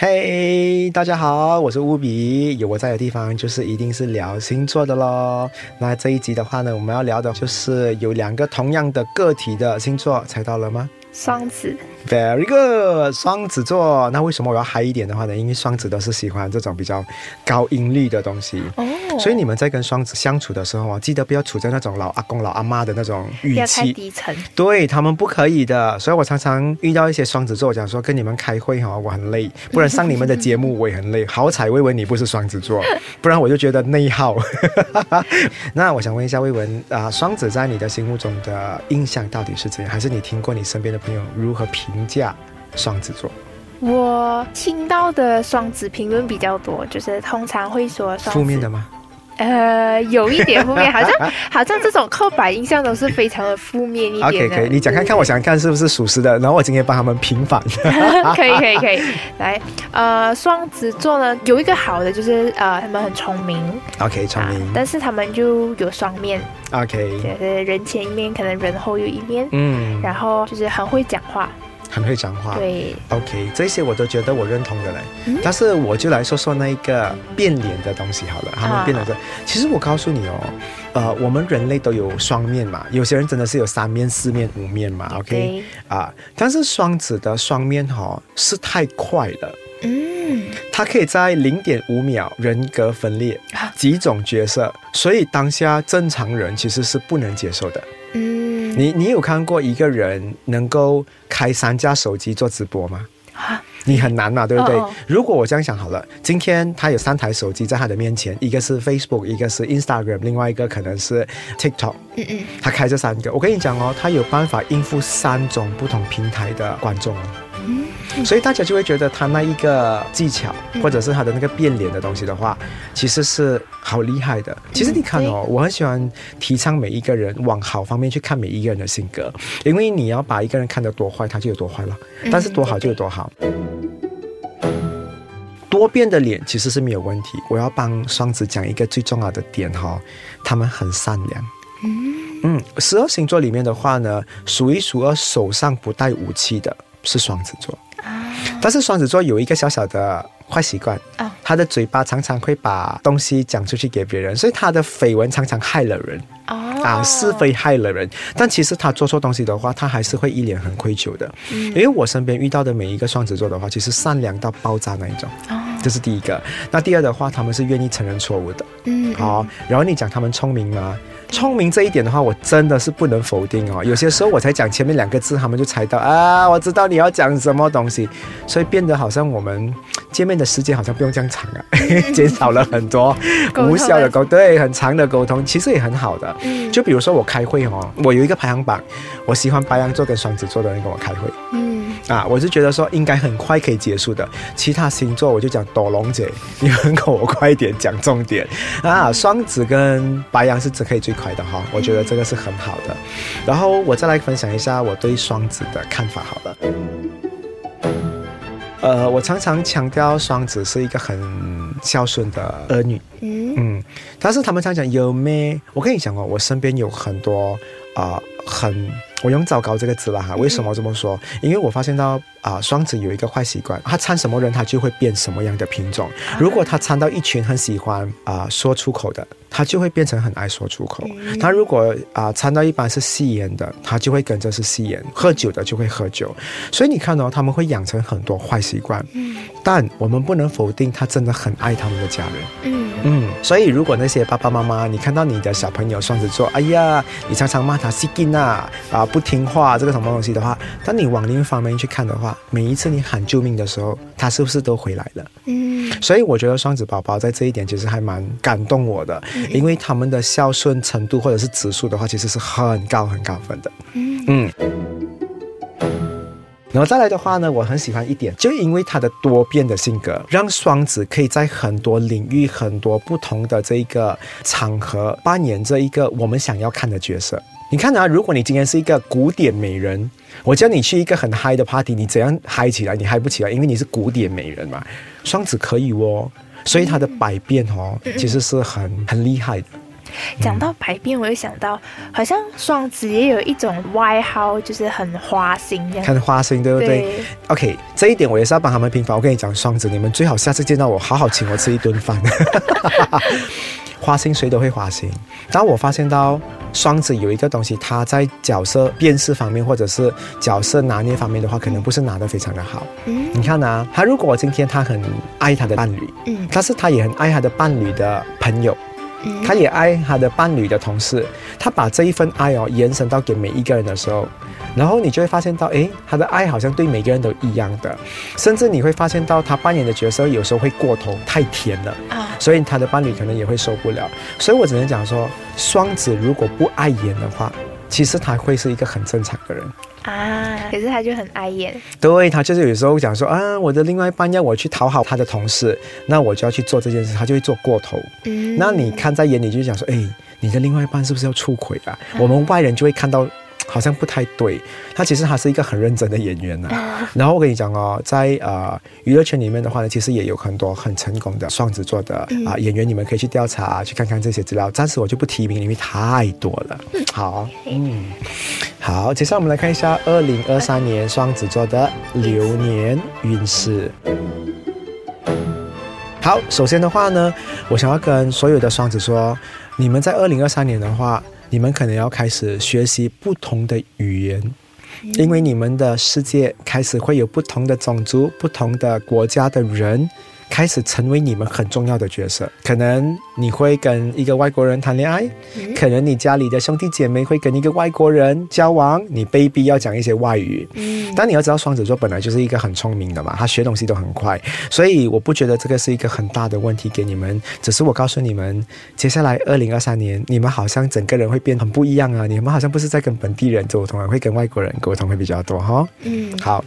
嘿、大家好，我是乌比，有我在的地方就是一定是聊星座的喽。那这一集的话呢，我们要聊的就是有两个同样的个体的星座，猜到了吗？双子，Very good，双子座。那为什么我要嗨一点的话呢？因为双子都是喜欢这种比较高音律的东西。哦，所以你们在跟双子相处的时候啊，记得不要处在那种老阿公、老阿妈的那种语不要太气，低沉。对他们不可以的。所以我常常遇到一些双子座，我讲说跟你们开会哈，我很累，不然上你们的节目我也很累。好彩魏文你不是双子座，不然我就觉得内耗。那我想问一下魏文啊、双子在你的心目中的印象到底是怎样？还是你听过你身边的朋友如何评价双子座？我听到的双子评论比较多，就是通常会说双子。负面的，吗？呃，有一点负面，好像 好像这种刻板印象都是非常的负面一点 OK，可以，你讲看看，我想看是不是属实的，然后我今天帮他们平反。可以可以可以，来，呃，双子座呢有一个好的就是呃，他们很聪明。OK，聪明。但是他们就有双面，OK，就是人前一面，可能人后有一面，嗯，然后就是很会讲话，很会讲话。对，OK，这些我都觉得我认同的嘞。嗯但是我就来说说那一个变脸的东西好了，他们啊变脸的，其实我告诉你哦，呃，我们人类都有双面嘛，有些人真的是有三面、四面、五面嘛。OK，对，啊，但是双子的双面哈、哦、是太快了。嗯，他可以在零点五秒人格分裂啊几种角色，所以当下正常人其实是不能接受的。嗯，你你有看过一个人能够开三架手机做直播吗？啊你很难嘛，对不对？哦哦如果我这样想好了，今天他有三台手机在他的面前，一个是 Facebook，一个是 Instagram，另外一个可能是 TikTok。嗯嗯，他开这三个，我跟你讲哦，他有办法应付三种不同平台的观众哦。所以大家就会觉得他那一个技巧，嗯或者是他的那个变脸的东西的话，其实是好厉害的。其实你看哦，我很喜欢提倡每一个人往好方面去看每一个人的性格，因为你要把一个人看得多坏，他就有多坏了；但是多好就有多好。多变的脸其实是没有问题。我要帮双子讲一个最重要的点哈、他们很善良。嗯，十二星座里面的话呢，数一数二手上不带武器的是双子座。啊，但是双子座有一个小小的坏习惯，啊他的嘴巴常常会把东西讲出去给别人，所以他的绯闻常常害了人哦，啊，是非害了人。但其实他做错东西的话，他还是会一脸很愧疚的。嗯因为我身边遇到的每一个双子座的话，其实善良到爆炸那一种，哦，这是第一个。那第二的话，他们是愿意承认错误的。嗯，好、然后你讲他们聪明吗？聪明这一点的话，我真的是不能否定哦。有些时候我才讲前面两个字，他们就猜到啊，我知道你要讲什么东西，所以变得好像我们见面的时间好像不用这样长啊，减少了很多无效的沟，对，很长的沟通，其实也很好的。嗯，就比如说我开会哦，我有一个排行榜，我喜欢白羊座跟双子座的人跟我开会嗯，啊，我是觉得说应该很快可以结束的。其他星座我就讲斗龙姐，你们跟我快一点讲重点啊。双子跟白羊是只可以最快的哈，我觉得这个是很好的。然后我再来分享一下我对双子的看法好了。呃，我常常强调双子是一个很孝顺的儿女，嗯，嗯，但是他们常讲有咩？我跟你讲哦，我身边有很多啊、很我用糟糕这个字了哈。为什么这么说？因为我发现到啊、双子有一个坏习惯，他掺什么人，他就会变什么样的品种。如果他掺到一群很喜欢啊、说出口的，他就会变成很爱说出口。他如果啊、掺到一般是吸烟的，他就会跟着是吸烟；喝酒的就会喝酒。所以你看哦，他们会养成很多坏习惯。但我们不能否定他真的很爱他们的家人。嗯，嗯，所以如果那些爸爸妈妈，你看到你的小朋友双子座，哎呀，你常常骂他西金啊啊不听话这个什么东西的话，当你往另一方面去看的话，每一次你喊救命的时候，他是不是都回来了？嗯，所以我觉得双子宝宝在这一点其实还蛮感动我的，因为他们的孝顺程度或者是指数的话，其实是很高很高分的。嗯嗯。然后再来的话呢，我很喜欢一点，就因为他的多变的性格，让双子可以在很多领域、很多不同的这一个场合扮演这一个我们想要看的角色。你看啊，如果你今天是一个古典美人，我叫你去一个很嗨的 party，你怎样嗨起来？你嗨不起来，因为你是古典美人嘛。双子可以哦，所以他的百变哦，其实是很很厉害的。讲到百变，我又想到，好像双子也有一种外号，就是很花心这样。很花心，对不对 o k 这一点我也是要帮他们平反。我跟你讲，双子，你们最好下次见到我，好好请我吃一顿饭。花心谁都会花心，当我发现到双子有一个东西，他在角色辨识方面，或者是角色拿捏方面的话，可能不是拿得非常的好。嗯，你看啊，他如果今天他很爱他的伴侣，嗯，但是他也很爱他的伴侣的朋友。他也爱他的伴侣的同事，他把这一份爱哦延伸到给每一个人的时候，然后你就会发现到，诶，他的爱好像对每个人都一样的，甚至你会发现到他扮演的角色有时候会过头，太甜了。啊，所以他的伴侣可能也会受不了。所以我只能讲说，双子如果不爱演的话，其实他会是一个很正常的人。啊，可是他就很碍眼。对他就是有时候讲说啊，我的另外一半要我去讨好他的同事，那我就要去做这件事，他就会做过头。嗯，那你看在眼里就讲说，哎，你的另外一半是不是要出轨啊？我们外人就会看到。好像不太对，他其实他是一个很认真的演员呢。然后我跟你讲哦，在呃娱乐圈里面的话呢，其实也有很多很成功的双子座的啊演员，你们可以去调查去看看这些资料。暂时我就不提名，因为太多了。好，嗯，好，接下来我们来看一下二零二三年双子座的流年运势。好，首先的话呢，我想要跟所有的双子说，你们在二零二三年的话。你们可能要开始学习不同的语言，因为你们的世界开始会有不同的种族、不同的国家的人。开始成为你们很重要的角色，可能你会跟一个外国人谈恋爱，可能你家里的兄弟姐妹会跟一个外国人交往，你被逼要讲一些外语。嗯，但你要知道，双子座本来就是一个很聪明的嘛，他学东西都很快，所以我不觉得这个是一个很大的问题给你们。只是我告诉你们，接下来二零二三年，你们好像整个人会变很不一样啊！你们好像不是在跟本地人沟通，会跟外国人沟通会比较多哈。嗯，好。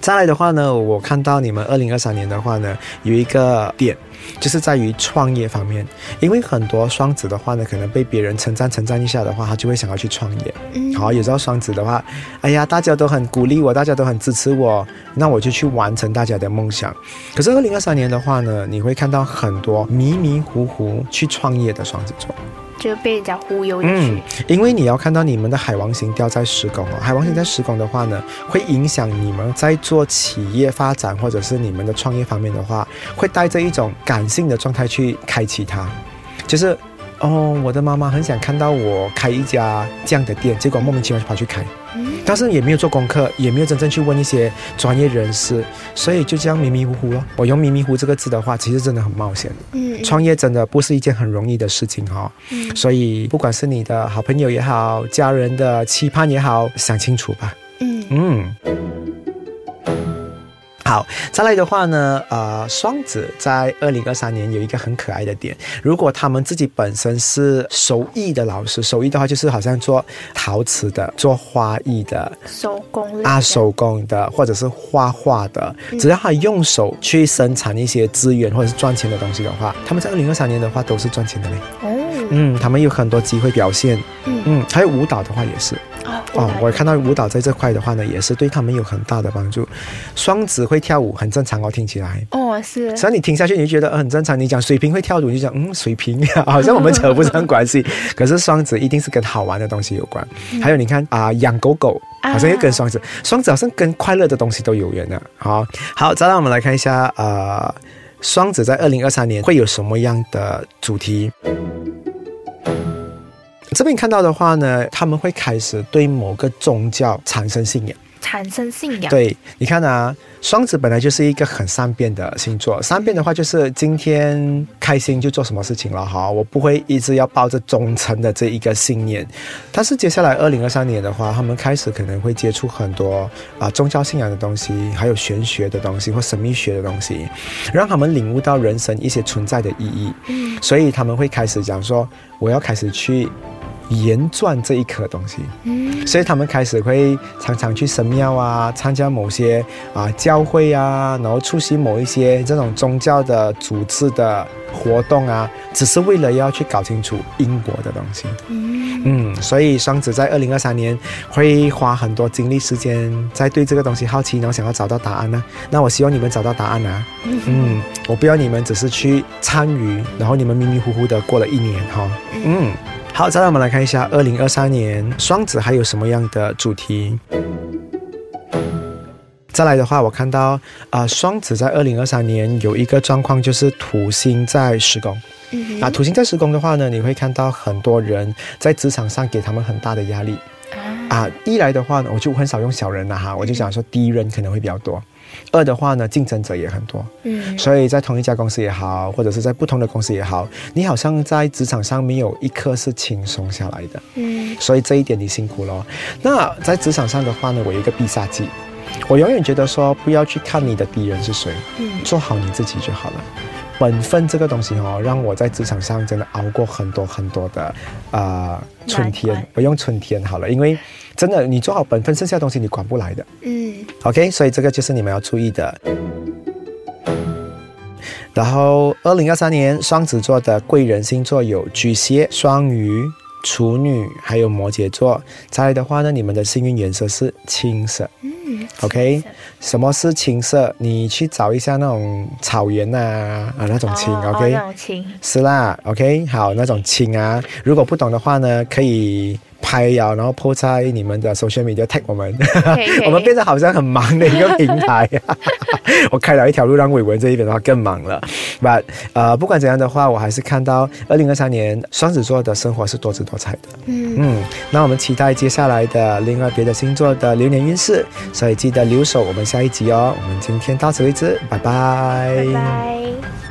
再来的话呢，我看到你们二零二三年的话呢，有一个点，就是在于创业方面。因为很多双子的话呢，可能被别人称赞称赞一下的话，他就会想要去创业。嗯，好，有时候双子的话，哎呀，大家都很鼓励我，大家都很支持我，那我就去完成大家的梦想。可是二零二三年的话呢，你会看到很多迷迷糊糊去创业的双子座。就被人家忽悠进去，因为你要看到你们的海王星掉在十宫哦，海王星在十宫的话呢，会影响你们在做企业发展或者是你们的创业方面的话，会带着一种感性的状态去开启它，就是哦，我的妈妈很想看到我开一家这样的店，结果莫名其妙就跑去开。但是也没有做功课，也没有真正去问一些专业人士，所以就这样迷迷糊糊了。我用“迷迷糊”这个字的话，其实真的很冒险。嗯，创业真的不是一件很容易的事情哈。嗯，所以不管是你的好朋友也好，家人的期盼也好，想清楚吧。嗯嗯。好，再来的话呢，呃，双子在二零二三年有一个很可爱的点，如果他们自己本身是手艺的老师，手艺的话就是好像做陶瓷的、做花艺的、手工啊手工的，或者是画画的，只要他用手去生产一些资源或者是赚钱的东西的话，他们在二零二三年的话都是赚钱的嘞。哦，嗯，他们有很多机会表现。嗯嗯，还有舞蹈的话也是。哦，我看到舞蹈在这块的话呢，也是对他们有很大的帮助。双子会跳舞很正常哦，听起来。哦，是。只要你听下去，你就觉得很正常。你讲水瓶会跳舞，你就讲嗯，水瓶 好像我们扯不上关系。可是双子一定是跟好玩的东西有关。还有你看啊，养狗狗好像又跟双子，双子好像跟快乐的东西都有缘的。好，好，再让我们来看一下呃，双子在二零二三年会有什么样的主题？这边看到的话呢，他们会开始对某个宗教产生信仰，产生信仰。对，你看啊，双子本来就是一个很善变的星座，善变的话就是今天开心就做什么事情了哈，我不会一直要抱着忠诚的这一个信念。但是接下来二零二三年的话，他们开始可能会接触很多啊宗教信仰的东西，还有玄学的东西或神秘学的东西，让他们领悟到人生一些存在的意义。嗯，所以他们会开始讲说，我要开始去。严钻这一颗东西。嗯所以他们开始会常常去神庙啊，参加某些啊教会啊，然后出席某一些这种宗教的组织的活动啊，只是为了要去搞清楚因果的东西。嗯嗯，所以双子在二零二三年会花很多精力时间在对这个东西好奇，然后想要找到答案呢、那我希望你们找到答案啊。嗯，我不要你们只是去参与，然后你们迷迷糊糊的过了一年哈。嗯，好，再来我们来看一下二零二三年双子还有什么样的主题。再来的话，我看到啊、呃双子在二零二三年有一个状况，就是土星在施工。嗯啊，土星在施工的话呢，你会看到很多人在职场上给他们很大的压力啊。一来的话呢，我就很少用小人了哈，我就想说敌人可能会比较多。二的话呢，竞争者也很多，嗯所以在同一家公司也好，或者是在不同的公司也好，你好像在职场上没有一刻是轻松下来的。嗯所以这一点你辛苦了。那在职场上的话呢，我有一个必杀技，我永远觉得说不要去看你的敌人是谁，嗯做好你自己就好了。本分这个东西哦，让我在职场上真的熬过很多很多的呃春天难关。我用春天好了，因为真的你做好本分，剩下的东西你管不来的。嗯 OK，所以这个就是你们要注意的。然后，二零二三年双子座的贵人星座有巨蟹、双鱼、处女，还有摩羯座。再来的话呢，你们的幸运颜色是青色。嗯 OK，什么是青色？你去找一下那种草原啊啊那种青、哦 OK，、哦那种青是啦，OK，好，那种青啊，如果不懂的话呢，可以拍呀，然后 po 在你们的 social media tag 我们，可以可以我们变得好像很忙的一个平台。我开了一条路让伟文这一边的话更忙了。But 呃，不管怎样的话，我还是看到二零二三年双子座的生活是多姿多彩的。嗯嗯，那我们期待接下来的另外别的星座的流年运势，所以记得留守我们下一集哦。我们今天到此为止，拜拜拜拜。